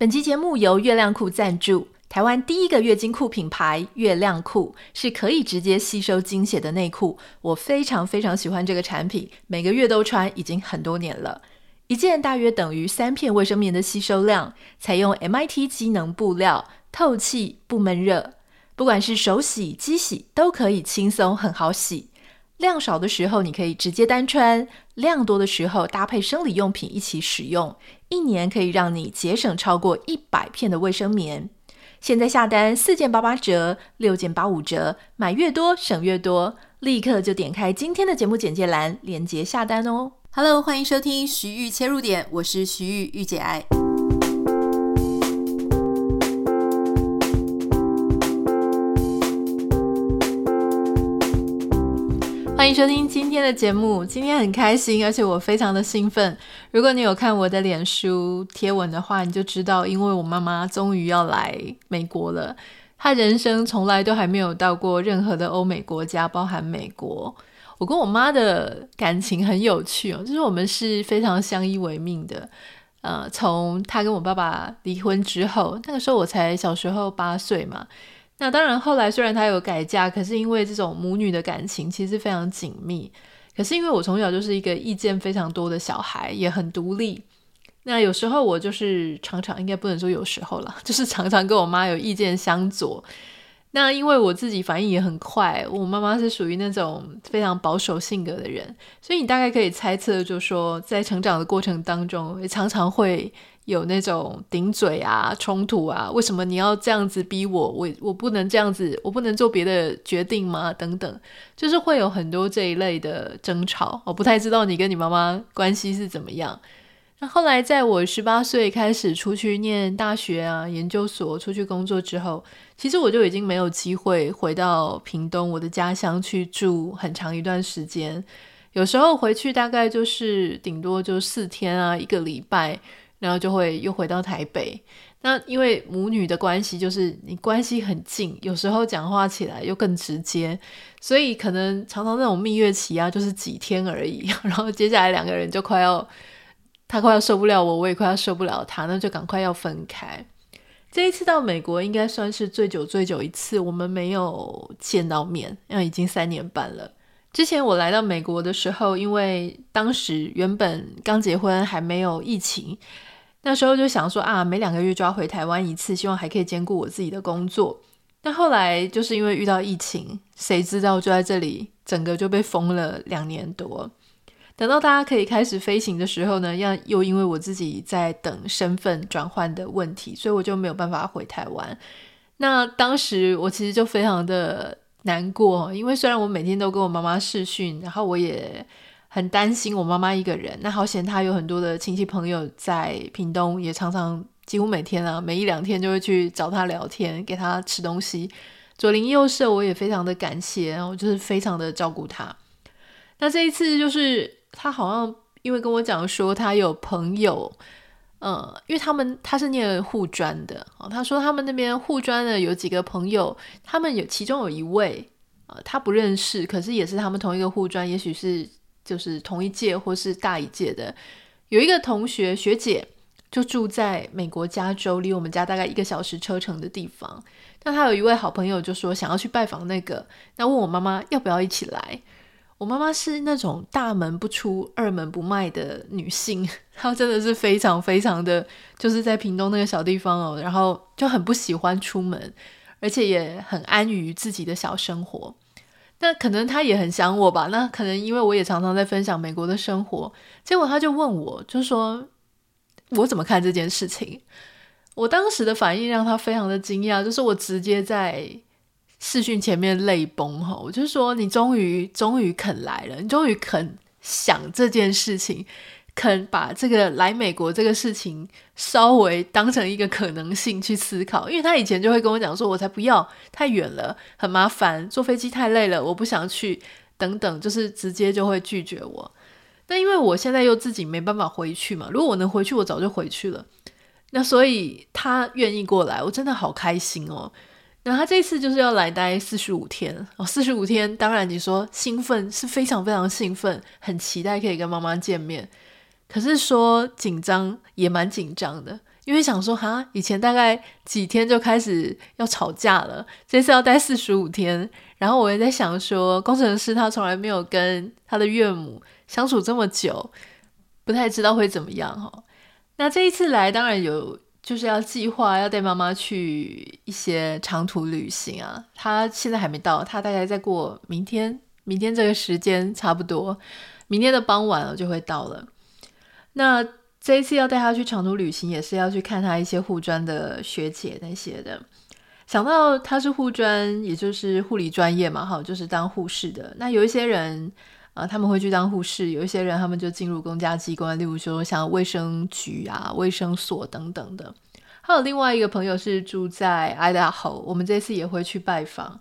本期节目由月亮裤赞助。台湾第一个月经裤品牌月亮裤是可以直接吸收经血的内裤，我非常非常喜欢这个产品，每个月都穿，已经很多年了。一件大约等于三片卫生棉的吸收量，采用 MIT 机能布料，透气不闷热，不管是手洗、机洗都可以轻松很好洗。量少的时候你可以直接单穿，量多的时候搭配生理用品一起使用，一年可以让你节省超过一百片的卫生棉。现在下单四件八八折，六件八五折，买越多省越多，立刻就点开今天的节目简介栏，链接下单哦。Hello，欢迎收听徐玉切入点，我是徐玉玉姐爱。欢迎收听今天的节目。今天很开心，而且我非常的兴奋。如果你有看我的脸书贴文的话，你就知道，因为我妈妈终于要来美国了。她人生从来都还没有到过任何的欧美国家，包含美国。我跟我妈的感情很有趣哦，就是我们是非常相依为命的。呃，从她跟我爸爸离婚之后，那个时候我才小时候八岁嘛。那当然，后来虽然他有改嫁，可是因为这种母女的感情其实非常紧密。可是因为我从小就是一个意见非常多的小孩，也很独立。那有时候我就是常常，应该不能说有时候了，就是常常跟我妈有意见相左。那因为我自己反应也很快，我妈妈是属于那种非常保守性格的人，所以你大概可以猜测，就说在成长的过程当中，也常常会。有那种顶嘴啊、冲突啊，为什么你要这样子逼我？我我不能这样子，我不能做别的决定吗？等等，就是会有很多这一类的争吵。我不太知道你跟你妈妈关系是怎么样。那后来在我十八岁开始出去念大学啊、研究所，出去工作之后，其实我就已经没有机会回到屏东我的家乡去住很长一段时间。有时候回去大概就是顶多就四天啊，一个礼拜。然后就会又回到台北。那因为母女的关系，就是你关系很近，有时候讲话起来又更直接，所以可能常常那种蜜月期啊，就是几天而已。然后接下来两个人就快要，他快要受不了我，我也快要受不了他，那就赶快要分开。这一次到美国应该算是最久最久一次，我们没有见到面，因为已经三年半了。之前我来到美国的时候，因为当时原本刚结婚，还没有疫情。那时候就想说啊，每两个月就要回台湾一次，希望还可以兼顾我自己的工作。但后来就是因为遇到疫情，谁知道就在这里整个就被封了两年多。等到大家可以开始飞行的时候呢，要又因为我自己在等身份转换的问题，所以我就没有办法回台湾。那当时我其实就非常的难过，因为虽然我每天都跟我妈妈视讯，然后我也。很担心我妈妈一个人，那好险她有很多的亲戚朋友在屏东，也常常几乎每天啊，每一两天就会去找她聊天，给她吃东西，左邻右舍我也非常的感谢，然后就是非常的照顾她。那这一次就是她好像因为跟我讲说她有朋友，嗯，因为他们他是念护专的啊，他说他们那边护专的有几个朋友，他们有其中有一位啊，他不认识，可是也是他们同一个护专，也许是。就是同一届或是大一届的，有一个同学学姐就住在美国加州，离我们家大概一个小时车程的地方。那他有一位好朋友就说想要去拜访那个，那问我妈妈要不要一起来。我妈妈是那种大门不出二门不迈的女性，他真的是非常非常的，就是在屏东那个小地方哦，然后就很不喜欢出门，而且也很安于自己的小生活。那可能他也很想我吧？那可能因为我也常常在分享美国的生活，结果他就问我，就说我怎么看这件事情？我当时的反应让他非常的惊讶，就是我直接在视讯前面泪崩哈！我就说你终于终于肯来了，你终于肯想这件事情。肯把这个来美国这个事情稍微当成一个可能性去思考，因为他以前就会跟我讲说：“我才不要，太远了，很麻烦，坐飞机太累了，我不想去。”等等，就是直接就会拒绝我。那因为我现在又自己没办法回去嘛，如果我能回去，我早就回去了。那所以他愿意过来，我真的好开心哦。那他这次就是要来待四十五天哦，四十五天，当然你说兴奋是非常非常兴奋，很期待可以跟妈妈见面。可是说紧张也蛮紧张的，因为想说哈，以前大概几天就开始要吵架了，这次要待四十五天。然后我也在想说，工程师他从来没有跟他的岳母相处这么久，不太知道会怎么样哈。那这一次来，当然有就是要计划要带妈妈去一些长途旅行啊。他现在还没到，他大概再过明天，明天这个时间差不多，明天的傍晚了就会到了。那这一次要带他去长途旅行，也是要去看他一些护专的学姐那些的。想到他是护专，也就是护理专业嘛，哈，就是当护士的。那有一些人啊、他们会去当护士；有一些人，他们就进入公家机关，例如说像卫生局啊、卫生所等等的。还有另外一个朋友是住在 Idaho，我们这次也会去拜访。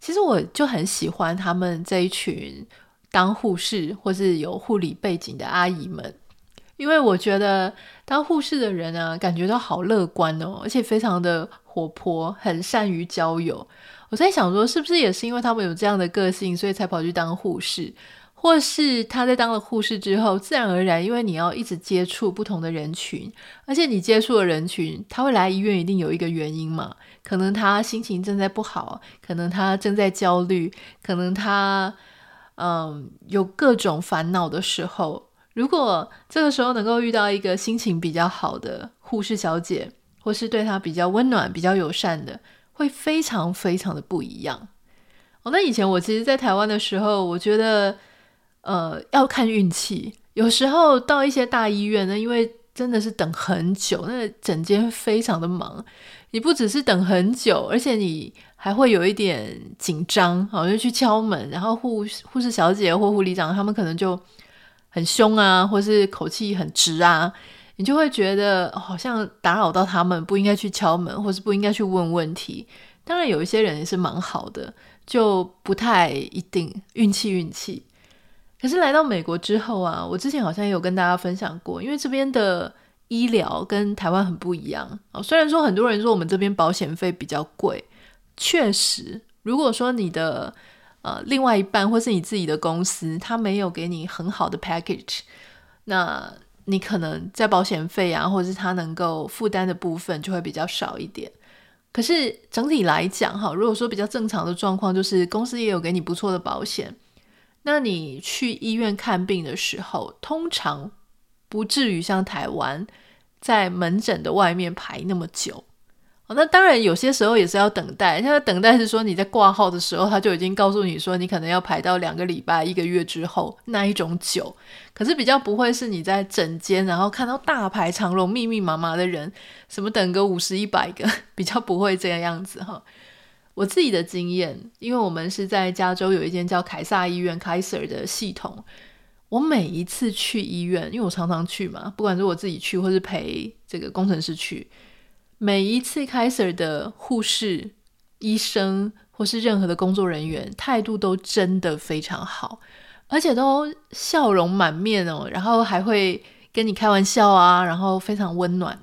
其实我就很喜欢他们这一群当护士或是有护理背景的阿姨们。因为我觉得当护士的人呢，感觉都好乐观哦，而且非常的活泼，很善于交友。我在想说，是不是也是因为他们有这样的个性，所以才跑去当护士？或是他在当了护士之后，自然而然，因为你要一直接触不同的人群，而且你接触的人群，他会来医院，一定有一个原因嘛？可能他心情正在不好，可能他正在焦虑，可能他嗯有各种烦恼的时候。如果这个时候能够遇到一个心情比较好的护士小姐，或是对她比较温暖、比较友善的，会非常非常的不一样。哦，那以前我其实，在台湾的时候，我觉得，呃，要看运气。有时候到一些大医院呢，因为真的是等很久，那整间非常的忙，你不只是等很久，而且你还会有一点紧张，好，就去敲门，然后护护士小姐或护理长他们可能就。很凶啊，或是口气很直啊，你就会觉得好像打扰到他们，不应该去敲门，或是不应该去问问题。当然，有一些人也是蛮好的，就不太一定运气运气。可是来到美国之后啊，我之前好像也有跟大家分享过，因为这边的医疗跟台湾很不一样啊。虽然说很多人说我们这边保险费比较贵，确实，如果说你的。呃，另外一半或是你自己的公司，他没有给你很好的 package，那你可能在保险费啊，或者是他能够负担的部分就会比较少一点。可是整体来讲，哈，如果说比较正常的状况，就是公司也有给你不错的保险，那你去医院看病的时候，通常不至于像台湾在门诊的外面排那么久。那当然有些时候也是要等待。现在等待是说你在挂号的时候，他就已经告诉你说你可能要排到两个礼拜、一个月之后那一种久。可是比较不会是你在诊间，然后看到大排长龙、密密麻麻的人，什么等个五十、一百个，比较不会这个样子哈。我自己的经验，因为我们是在加州有一间叫凯撒医院 （Kaiser） 的系统，我每一次去医院，因为我常常去嘛，不管是我自己去或是陪这个工程师去。每一次凯撒的护士、医生或是任何的工作人员态度都真的非常好，而且都笑容满面哦，然后还会跟你开玩笑啊，然后非常温暖。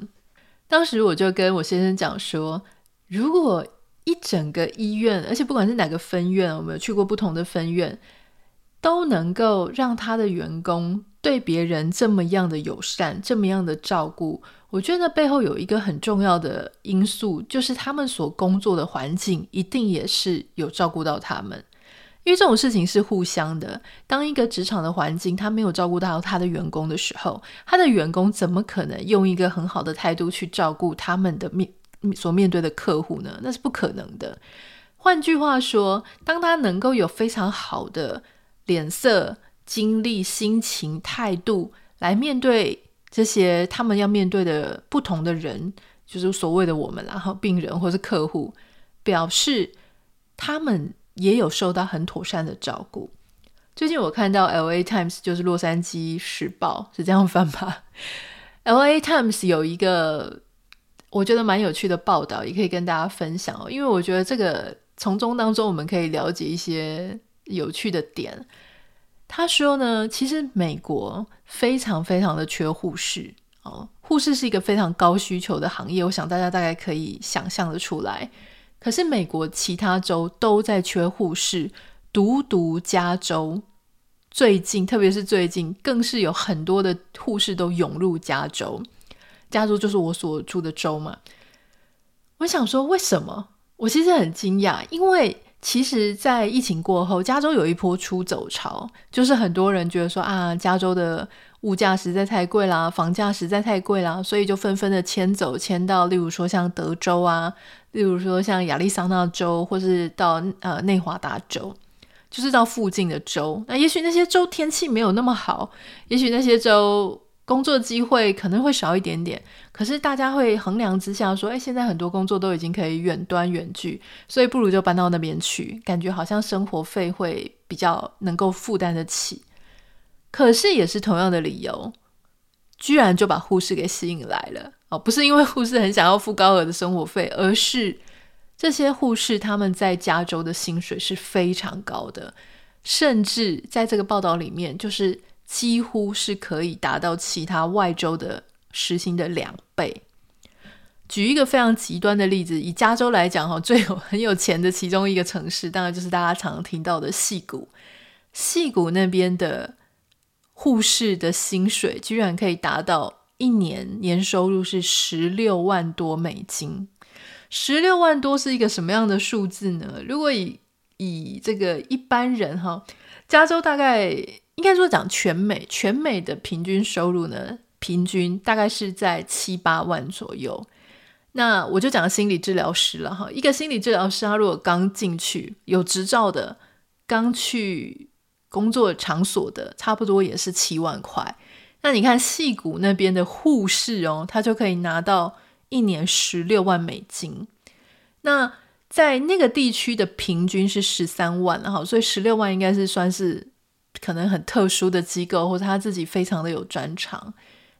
当时我就跟我先生讲说，如果一整个医院，而且不管是哪个分院，我们有去过不同的分院，都能够让他的员工对别人这么样的友善，这么样的照顾。我觉得背后有一个很重要的因素，就是他们所工作的环境一定也是有照顾到他们，因为这种事情是互相的。当一个职场的环境他没有照顾到他的员工的时候，他的员工怎么可能用一个很好的态度去照顾他们的面所面对的客户呢？那是不可能的。换句话说，当他能够有非常好的脸色、精力、心情、态度来面对。这些他们要面对的不同的人，就是所谓的我们，然后病人或是客户，表示他们也有受到很妥善的照顾。最近我看到 LA Times，就是洛杉矶时报，是这样翻吧？LA Times 有一个我觉得蛮有趣的报道，也可以跟大家分享哦。因为我觉得这个从中当中我们可以了解一些有趣的点。他说呢，其实美国非常非常的缺护士哦，护士是一个非常高需求的行业，我想大家大概可以想象的出来。可是美国其他州都在缺护士，独独加州最近，特别是最近，更是有很多的护士都涌入加州。加州就是我所住的州嘛。我想说，为什么？我其实很惊讶，因为其实，在疫情过后，加州有一波出走潮，就是很多人觉得说啊，加州的物价实在太贵啦，房价实在太贵啦，所以就纷纷的迁走，迁到例如说像德州啊，例如说像亚利桑那州，或是到呃内华达州，就是到附近的州。那也许那些州天气没有那么好，也许那些州。工作机会可能会少一点点，可是大家会衡量之下说，哎，现在很多工作都已经可以远端远距，所以不如就搬到那边去，感觉好像生活费会比较能够负担得起。可是也是同样的理由，居然就把护士给吸引来了哦，不是因为护士很想要付高额的生活费，而是这些护士他们在加州的薪水是非常高的，甚至在这个报道里面就是。几乎是可以达到其他外州的时薪的两倍。举一个非常极端的例子，以加州来讲，哈，最有很有钱的其中一个城市，当然就是大家常听到的戏谷。戏谷那边的护士的薪水，居然可以达到一年年收入是十六万多美金。十六万多是一个什么样的数字呢？如果以以这个一般人哈，加州大概。应该说讲全美，全美的平均收入呢，平均大概是在七八万左右。那我就讲心理治疗师了哈，一个心理治疗师，他如果刚进去有执照的，刚去工作场所的，差不多也是七万块。那你看戏谷那边的护士哦，他就可以拿到一年十六万美金。那在那个地区的平均是十三万，哈，所以十六万应该是算是。可能很特殊的机构，或者他自己非常的有专长，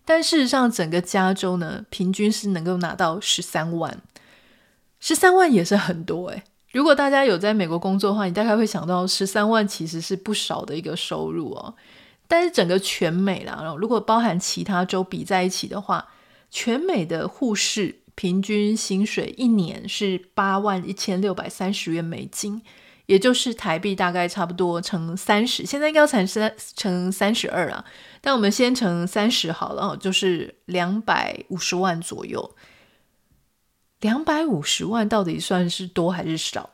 但事实上，整个加州呢，平均是能够拿到十三万，十三万也是很多诶。如果大家有在美国工作的话，你大概会想到十三万其实是不少的一个收入哦。但是整个全美啦，然后如果包含其他州比在一起的话，全美的护士平均薪水一年是八万一千六百三十元美金。也就是台币大概差不多乘三十，现在应该要乘三乘三十二啊，但我们先乘三十好了，就是两百五十万左右。两百五十万到底算是多还是少？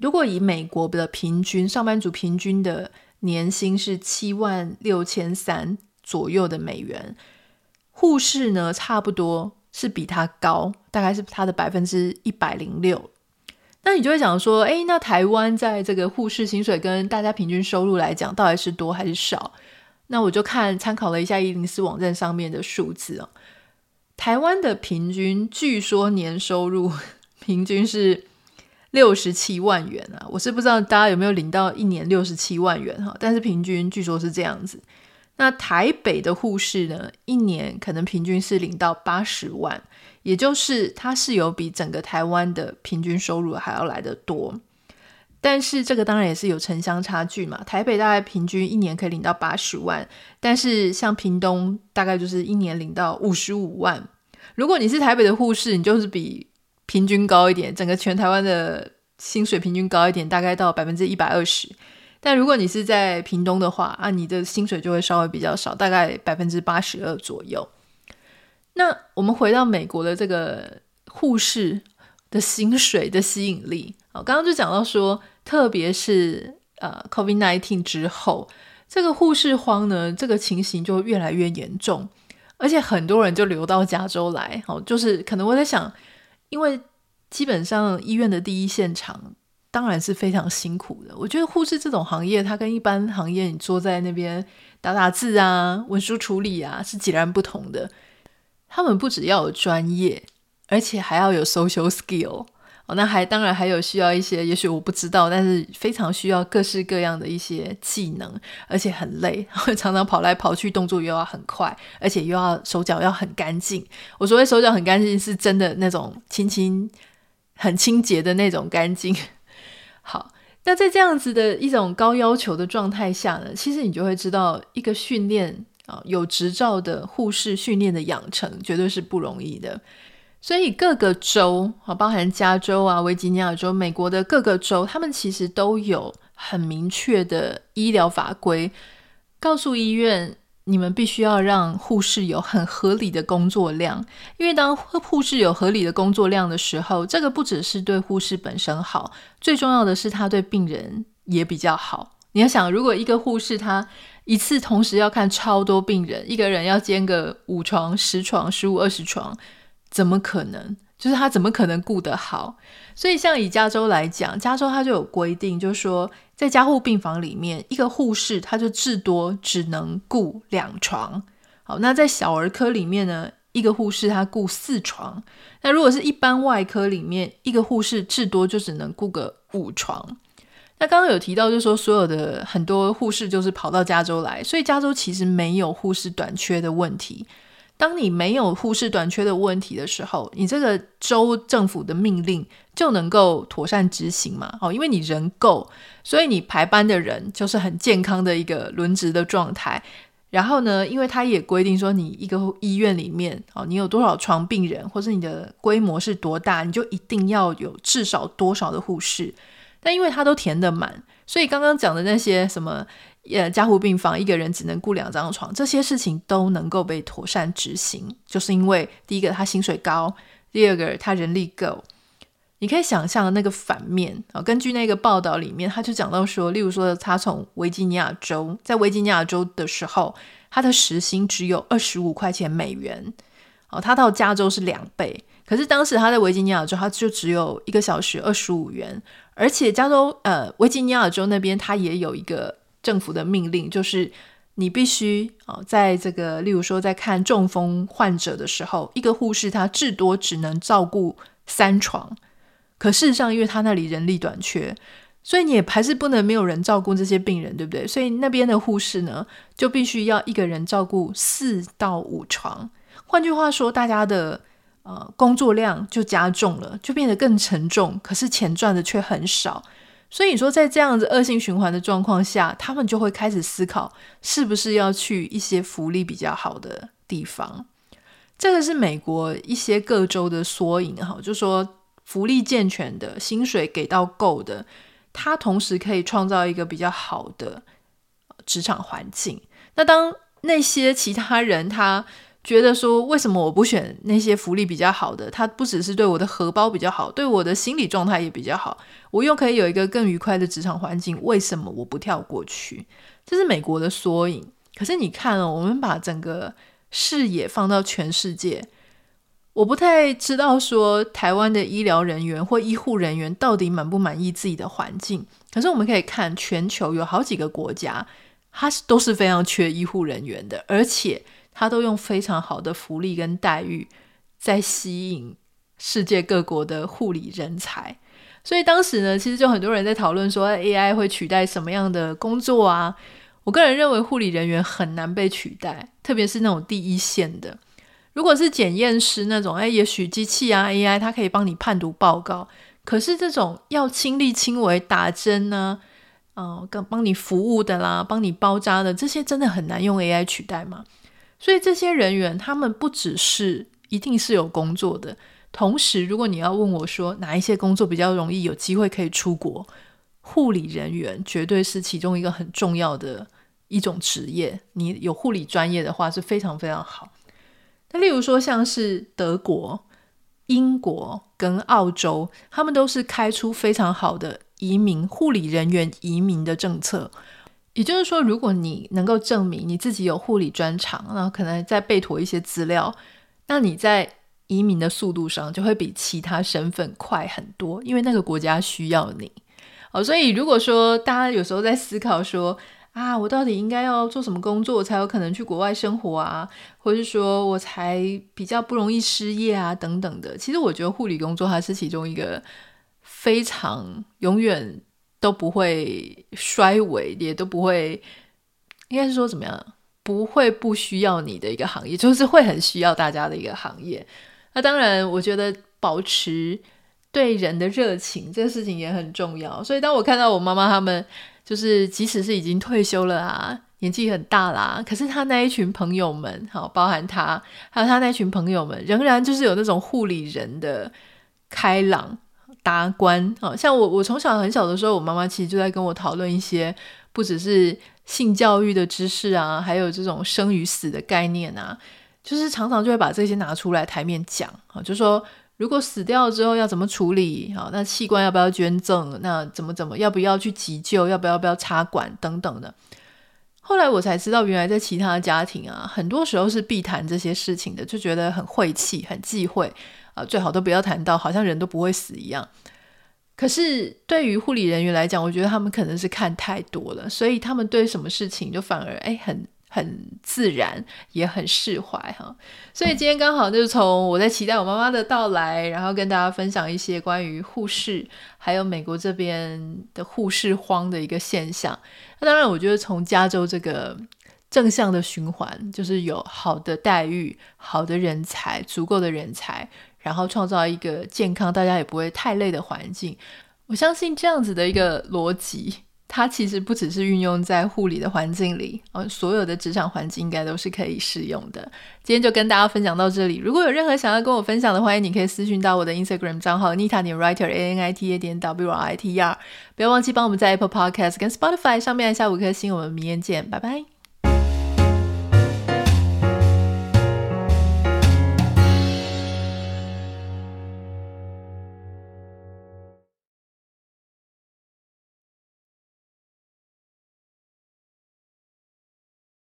如果以美国的平均上班族平均的年薪是七万六千三左右的美元，护士呢，差不多是比他高，大概是他的百分之一百零六。那你就会想说，诶，那台湾在这个护士薪水跟大家平均收入来讲，到底是多还是少？那我就看参考了一下一零四网站上面的数字哦。台湾的平均据说年收入 平均是六十七万元啊，我是不知道大家有没有领到一年六十七万元哈，但是平均据说是这样子。那台北的护士呢，一年可能平均是领到八十万。也就是它是有比整个台湾的平均收入还要来得多，但是这个当然也是有城乡差距嘛。台北大概平均一年可以领到八十万，但是像屏东大概就是一年领到五十五万。如果你是台北的护士，你就是比平均高一点，整个全台湾的薪水平均高一点，大概到百分之一百二十。但如果你是在屏东的话，啊，你的薪水就会稍微比较少，大概百分之八十二左右。那我们回到美国的这个护士的薪水的吸引力啊，刚刚就讲到说，特别是呃，COVID-19 之后，这个护士荒呢，这个情形就越来越严重，而且很多人就流到加州来，哦，就是可能我在想，因为基本上医院的第一现场当然是非常辛苦的，我觉得护士这种行业，它跟一般行业你坐在那边打打字啊、文书处理啊，是截然不同的。他们不只要有专业，而且还要有 social skill 哦。那还当然还有需要一些，也许我不知道，但是非常需要各式各样的一些技能，而且很累，常常跑来跑去，动作又要很快，而且又要手脚要很干净。我所谓手脚很干净，是真的那种清清很清洁的那种干净。那在这样子的一种高要求的状态下呢，其实你就会知道一个训练。啊，有执照的护士训练的养成绝对是不容易的，所以各个州啊，包含加州啊、维吉尼亚州、美国的各个州，他们其实都有很明确的医疗法规，告诉医院你们必须要让护士有很合理的工作量，因为当护士有合理的工作量的时候，这个不只是对护士本身好，最重要的是他对病人也比较好。你要想，如果一个护士他一次同时要看超多病人，一个人要兼个五床、十床、十五、二十床，怎么可能？就是他怎么可能顾得好？所以像以加州来讲，加州它就有规定，就是说在加护病房里面，一个护士他就至多只能顾两床。好，那在小儿科里面呢，一个护士他顾四床。那如果是一般外科里面，一个护士至多就只能顾个五床。那刚刚有提到，就是说所有的很多护士就是跑到加州来，所以加州其实没有护士短缺的问题。当你没有护士短缺的问题的时候，你这个州政府的命令就能够妥善执行嘛？哦，因为你人够，所以你排班的人就是很健康的一个轮值的状态。然后呢，因为他也规定说，你一个医院里面哦，你有多少床病人，或是你的规模是多大，你就一定要有至少多少的护士。但因为他都填得满，所以刚刚讲的那些什么。呃，加护病房一个人只能雇两张床，这些事情都能够被妥善执行，就是因为第一个他薪水高，第二个他人力够。你可以想象那个反面啊，根据那个报道里面，他就讲到说，例如说他从维吉尼亚州，在维吉尼亚州的时候，他的时薪只有二十五块钱美元，哦，他到加州是两倍，可是当时他在维吉尼亚州，他就只有一个小时二十五元，而且加州呃维吉尼亚州那边他也有一个。政府的命令就是，你必须啊，在这个，例如说，在看中风患者的时候，一个护士他至多只能照顾三床。可事实上，因为他那里人力短缺，所以你也还是不能没有人照顾这些病人，对不对？所以那边的护士呢，就必须要一个人照顾四到五床。换句话说，大家的呃工作量就加重了，就变得更沉重。可是钱赚的却很少。所以你说，在这样子恶性循环的状况下，他们就会开始思考，是不是要去一些福利比较好的地方。这个是美国一些各州的缩影哈，就说福利健全的，薪水给到够的，它同时可以创造一个比较好的职场环境。那当那些其他人他觉得说，为什么我不选那些福利比较好的？他不只是对我的荷包比较好，对我的心理状态也比较好，我又可以有一个更愉快的职场环境。为什么我不跳过去？这是美国的缩影。可是你看哦，我们把整个视野放到全世界，我不太知道说台湾的医疗人员或医护人员到底满不满意自己的环境。可是我们可以看全球有好几个国家，它是都是非常缺医护人员的，而且。他都用非常好的福利跟待遇在吸引世界各国的护理人才，所以当时呢，其实就很多人在讨论说 AI 会取代什么样的工作啊？我个人认为护理人员很难被取代，特别是那种第一线的。如果是检验师那种，哎，也许机器啊 AI 它可以帮你判读报告，可是这种要亲力亲为打针呢、啊，哦，跟帮你服务的啦，帮你包扎的这些，真的很难用 AI 取代吗？所以这些人员，他们不只是一定是有工作的，同时，如果你要问我说哪一些工作比较容易有机会可以出国，护理人员绝对是其中一个很重要的一种职业。你有护理专业的话是非常非常好。那例如说像是德国、英国跟澳洲，他们都是开出非常好的移民护理人员移民的政策。也就是说，如果你能够证明你自己有护理专长，然后可能再备妥一些资料，那你在移民的速度上就会比其他身份快很多，因为那个国家需要你。哦，所以如果说大家有时候在思考说啊，我到底应该要做什么工作才有可能去国外生活啊，或是说我才比较不容易失业啊等等的，其实我觉得护理工作它是其中一个非常永远。都不会衰微，也都不会，应该是说怎么样？不会不需要你的一个行业，就是会很需要大家的一个行业。那当然，我觉得保持对人的热情，这个事情也很重要。所以，当我看到我妈妈他们，就是即使是已经退休了啊，年纪很大啦，可是他那一群朋友们，好，包含他，还有他那群朋友们，仍然就是有那种护理人的开朗。达观啊，像我，我从小很小的时候，我妈妈其实就在跟我讨论一些不只是性教育的知识啊，还有这种生与死的概念啊，就是常常就会把这些拿出来台面讲啊，就说如果死掉了之后要怎么处理啊？那器官要不要捐赠？那怎么怎么要不要去急救？要不要不要插管等等的。后来我才知道，原来在其他家庭啊，很多时候是避谈这些事情的，就觉得很晦气、很忌讳啊，最好都不要谈到，好像人都不会死一样。可是对于护理人员来讲，我觉得他们可能是看太多了，所以他们对什么事情就反而哎很。很自然，也很释怀哈，所以今天刚好就是从我在期待我妈妈的到来，然后跟大家分享一些关于护士，还有美国这边的护士荒的一个现象。那当然，我觉得从加州这个正向的循环，就是有好的待遇、好的人才、足够的人才，然后创造一个健康、大家也不会太累的环境。我相信这样子的一个逻辑。它其实不只是运用在护理的环境里，呃，所有的职场环境应该都是可以适用的。今天就跟大家分享到这里。如果有任何想要跟我分享的，欢迎你可以私讯到我的 Instagram 账号 Nita 点 Writer A N I T A 点 W R I T E R。不要忘记帮我们在 Apple Podcast 跟 Spotify 上面按下五颗星。我们明天见，拜拜。